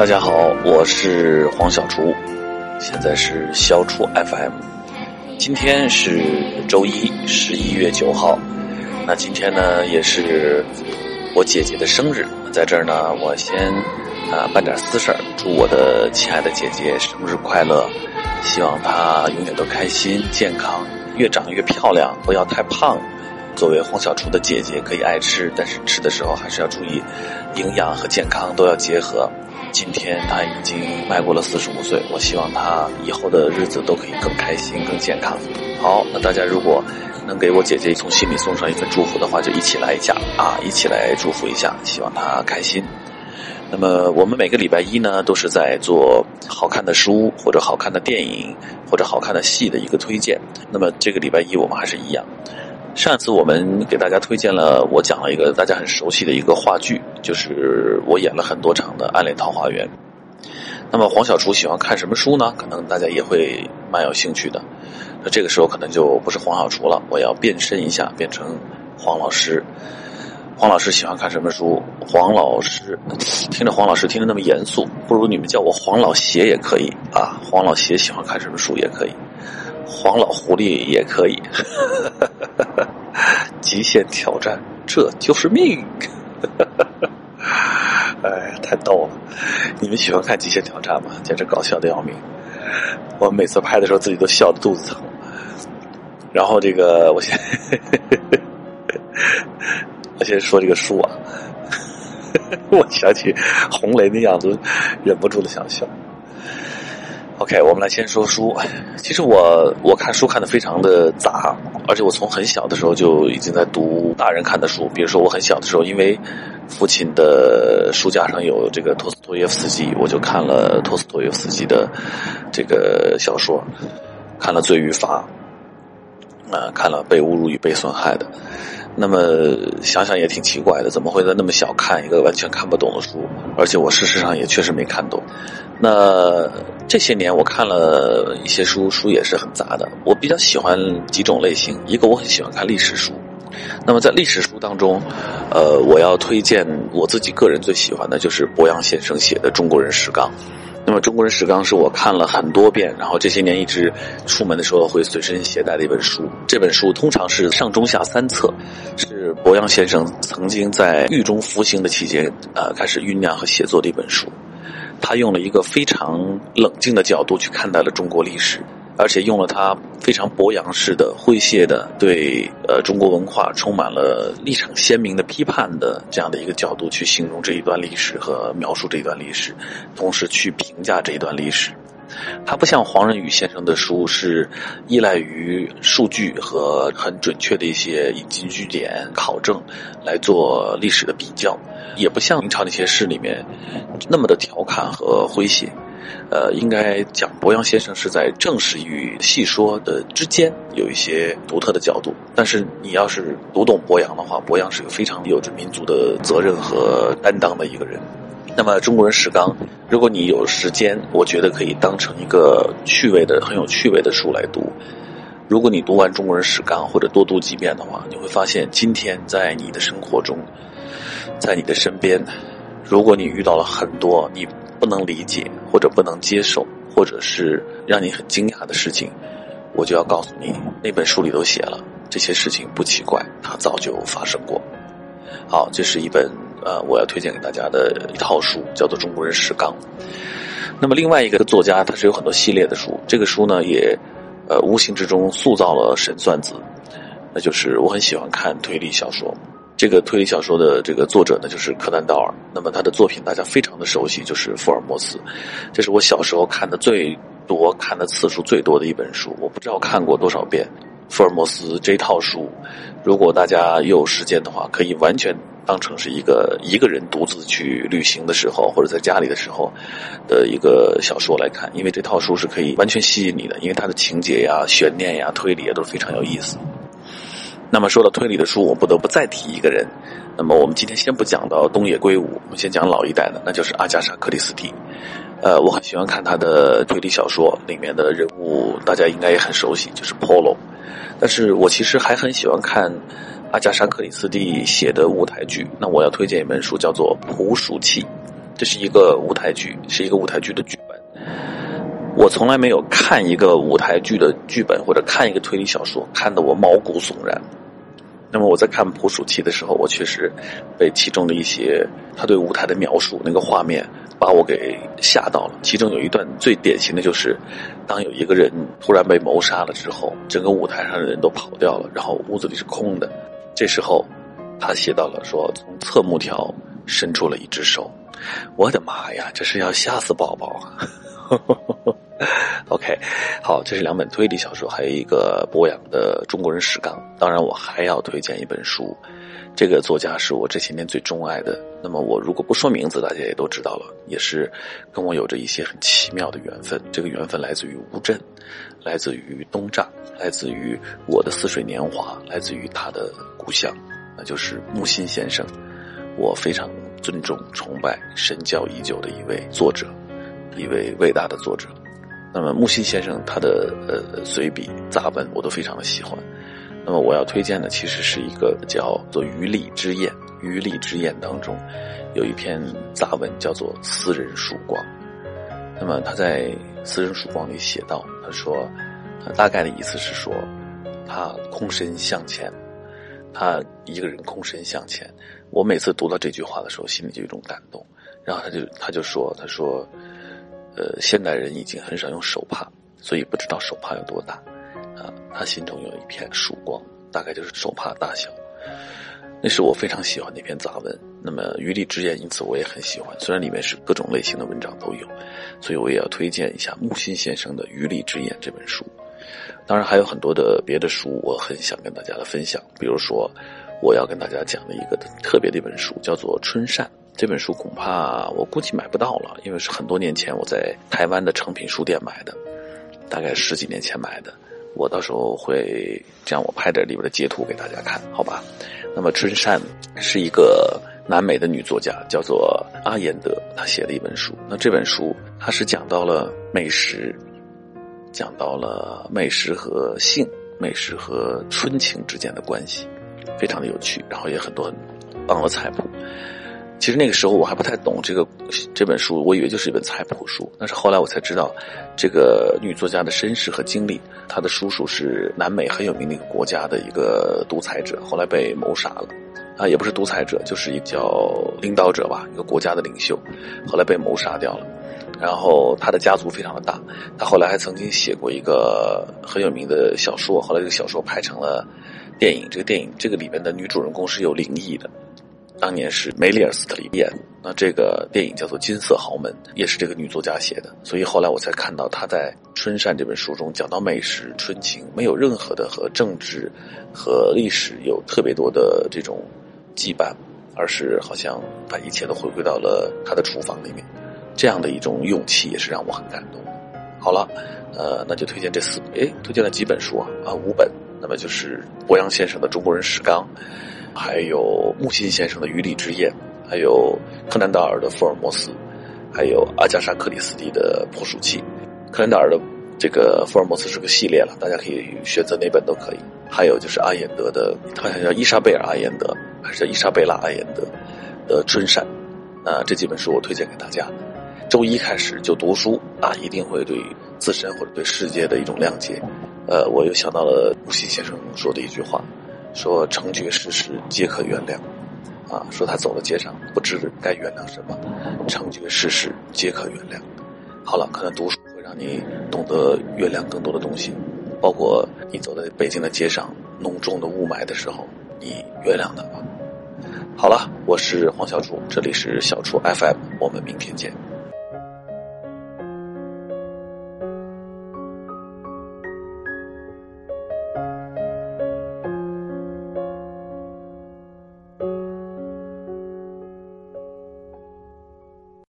大家好，我是黄小厨，现在是小厨 FM。今天是周一，十一月九号。那今天呢，也是我姐姐的生日，在这儿呢，我先啊办点私事儿，祝我的亲爱的姐姐生日快乐，希望她永远都开心、健康，越长越漂亮，不要太胖。作为黄小厨的姐姐，可以爱吃，但是吃的时候还是要注意营养和健康都要结合。今天她已经迈过了四十五岁，我希望她以后的日子都可以更开心、更健康。好，那大家如果能给我姐姐从心里送上一份祝福的话，就一起来一下啊，一起来祝福一下，希望她开心。那么我们每个礼拜一呢，都是在做好看的书或者好看的电影或者好看的戏的一个推荐。那么这个礼拜一我们还是一样。上次我们给大家推荐了，我讲了一个大家很熟悉的一个话剧，就是我演了很多场的《暗恋桃花源》。那么黄小厨喜欢看什么书呢？可能大家也会蛮有兴趣的。那这个时候可能就不是黄小厨了，我要变身一下，变成黄老师。黄老师喜欢看什么书？黄老师听着黄老师听着那么严肃，不如你们叫我黄老邪也可以啊。黄老邪喜欢看什么书也可以。黄老狐狸也可以，极限挑战，这就是命。哎，太逗了！你们喜欢看极限挑战吗？简直搞笑的要命。我每次拍的时候，自己都笑得肚子疼。然后这个，我先，我先说这个书啊。我想起红雷的样子，忍不住的想笑。OK，我们来先说书。其实我我看书看的非常的杂，而且我从很小的时候就已经在读大人看的书。比如说我很小的时候，因为父亲的书架上有这个托斯托耶夫斯基，我就看了托斯托耶夫斯基的这个小说，看了《罪与罚》，啊，看了《被侮辱与被损害》的。那么想想也挺奇怪的，怎么会在那么小看一个完全看不懂的书？而且我事实上也确实没看懂。那这些年我看了一些书，书也是很杂的。我比较喜欢几种类型，一个我很喜欢看历史书。那么在历史书当中，呃，我要推荐我自己个人最喜欢的就是博洋先生写的《中国人史纲》。那么《中国人史纲》是我看了很多遍，然后这些年一直出门的时候会随身携带的一本书。这本书通常是上中下三册，是博洋先生曾经在狱中服刑的期间，呃，开始酝酿和写作的一本书。他用了一个非常冷静的角度去看待了中国历史，而且用了他非常博洋式的诙谐的对呃中国文化充满了立场鲜明的批判的这样的一个角度去形容这一段历史和描述这一段历史，同时去评价这一段历史。他不像黄仁宇先生的书是依赖于数据和很准确的一些引经据典考证来做历史的比较，也不像明朝那些诗里面那么的调侃和诙谐。呃，应该讲博洋先生是在正史与戏说的之间有一些独特的角度。但是你要是读懂博洋的话，博洋是个非常有着民族的责任和担当的一个人。那么中国人史纲，如果你有时间，我觉得可以当成一个趣味的、很有趣味的书来读。如果你读完中国人史纲或者多读几遍的话，你会发现今天在你的生活中，在你的身边，如果你遇到了很多你不能理解或者不能接受，或者是让你很惊讶的事情，我就要告诉你，那本书里都写了这些事情不奇怪，它早就发生过。好，这是一本。呃，我要推荐给大家的一套书叫做《中国人史纲》。那么另外一个作家，他是有很多系列的书。这个书呢，也呃无形之中塑造了神算子。那就是我很喜欢看推理小说。这个推理小说的这个作者呢，就是柯南道尔。那么他的作品大家非常的熟悉，就是《福尔摩斯》。这是我小时候看的最多、看的次数最多的一本书。我不知道看过多少遍《福尔摩斯》这套书。如果大家有时间的话，可以完全。当成是一个一个人独自去旅行的时候，或者在家里的时候的一个小说来看，因为这套书是可以完全吸引你的，因为它的情节呀、悬念呀、推理啊都非常有意思。那么说到推理的书，我不得不再提一个人。那么我们今天先不讲到东野圭吾，我们先讲老一代的，那就是阿加莎·克里斯蒂。呃，我很喜欢看他的推理小说，里面的人物大家应该也很熟悉，就是 Polo。但是我其实还很喜欢看。阿加莎·克里斯蒂写的舞台剧，那我要推荐一本书，叫做《捕鼠器》，这是一个舞台剧，是一个舞台剧的剧本。我从来没有看一个舞台剧的剧本或者看一个推理小说看得我毛骨悚然。那么我在看《捕鼠器》的时候，我确实被其中的一些他对舞台的描述，那个画面把我给吓到了。其中有一段最典型的就是，当有一个人突然被谋杀了之后，整个舞台上的人都跑掉了，然后屋子里是空的。这时候，他写到了说，从侧幕条伸出了一只手。我的妈呀，这是要吓死宝宝啊 OK，好，这是两本推理小说，还有一个博洋的《中国人史纲》。当然，我还要推荐一本书，这个作家是我这些年最钟爱的。那么，我如果不说名字，大家也都知道了，也是跟我有着一些很奇妙的缘分。这个缘分来自于乌镇，来自于东栅，来自于我的似水年华，来自于他的故乡，那就是木心先生。我非常尊重、崇拜、神教已久的一位作者，一位伟大的作者。那么木心先生他的呃随笔杂文我都非常的喜欢，那么我要推荐的其实是一个叫做《余力之宴》，《余力之宴》当中有一篇杂文叫做《私人曙光》。那么他在《私人曙光》里写道，他说他，大概的意思是说，他空身向前，他一个人空身向前。我每次读到这句话的时候，心里就有一种感动。然后他就他就说，他说。呃，现代人已经很少用手帕，所以不知道手帕有多大。啊，他心中有一片曙光，大概就是手帕大小。那是我非常喜欢的一篇杂文。那么《余力之言》，因此我也很喜欢。虽然里面是各种类型的文章都有，所以我也要推荐一下木心先生的《余力之言》这本书。当然还有很多的别的书，我很想跟大家的分享。比如说，我要跟大家讲的一个特别的一本书，叫做《春扇》。这本书恐怕我估计买不到了，因为是很多年前我在台湾的诚品书店买的，大概十几年前买的。我到时候会这样，我拍点里边的截图给大家看，好吧？那么春扇是一个南美的女作家，叫做阿延德，她写的一本书。那这本书它是讲到了美食，讲到了美食和性、美食和春情之间的关系，非常的有趣，然后也很多很棒的菜谱。其实那个时候我还不太懂这个这本书，我以为就是一本菜谱书。但是后来我才知道，这个女作家的身世和经历。她的叔叔是南美很有名的一个国家的一个独裁者，后来被谋杀了。啊，也不是独裁者，就是一个叫领导者吧，一个国家的领袖，后来被谋杀掉了。然后他的家族非常的大，他后来还曾经写过一个很有名的小说，后来这个小说拍成了电影。这个电影这个里面的女主人公是有灵异的。当年是梅丽尔·斯特里演，那这个电影叫做《金色豪门》，也是这个女作家写的。所以后来我才看到她在《春扇》这本书中讲到美食、春情，没有任何的和政治和历史有特别多的这种羁绊，而是好像把一切都回归到了她的厨房里面。这样的一种勇气也是让我很感动。好了，呃，那就推荐这四，哎，推荐了几本书啊？啊，五本。那么就是博洋先生的《中国人史纲》。还有木心先生的《余力之宴》，还有柯南道尔的《福尔摩斯》，还有阿加莎·克里斯蒂的《破鼠器》。柯南道尔的这个福尔摩斯是个系列了，大家可以选择哪本都可以。还有就是阿延德的，好像叫伊莎贝尔·阿延德，还是叫伊莎贝拉·阿延德的《春扇》。啊，这几本书我推荐给大家。周一开始就读书啊，一定会对自身或者对世界的一种谅解。呃，我又想到了木心先生说的一句话。说成绝世事皆可原谅，啊，说他走到街上不知该原谅什么，成绝世事皆可原谅。好了，可能读书会让你懂得原谅更多的东西，包括你走在北京的街上，浓重的雾霾的时候，你原谅他吧。好了，我是黄小厨，这里是小厨 FM，我们明天见。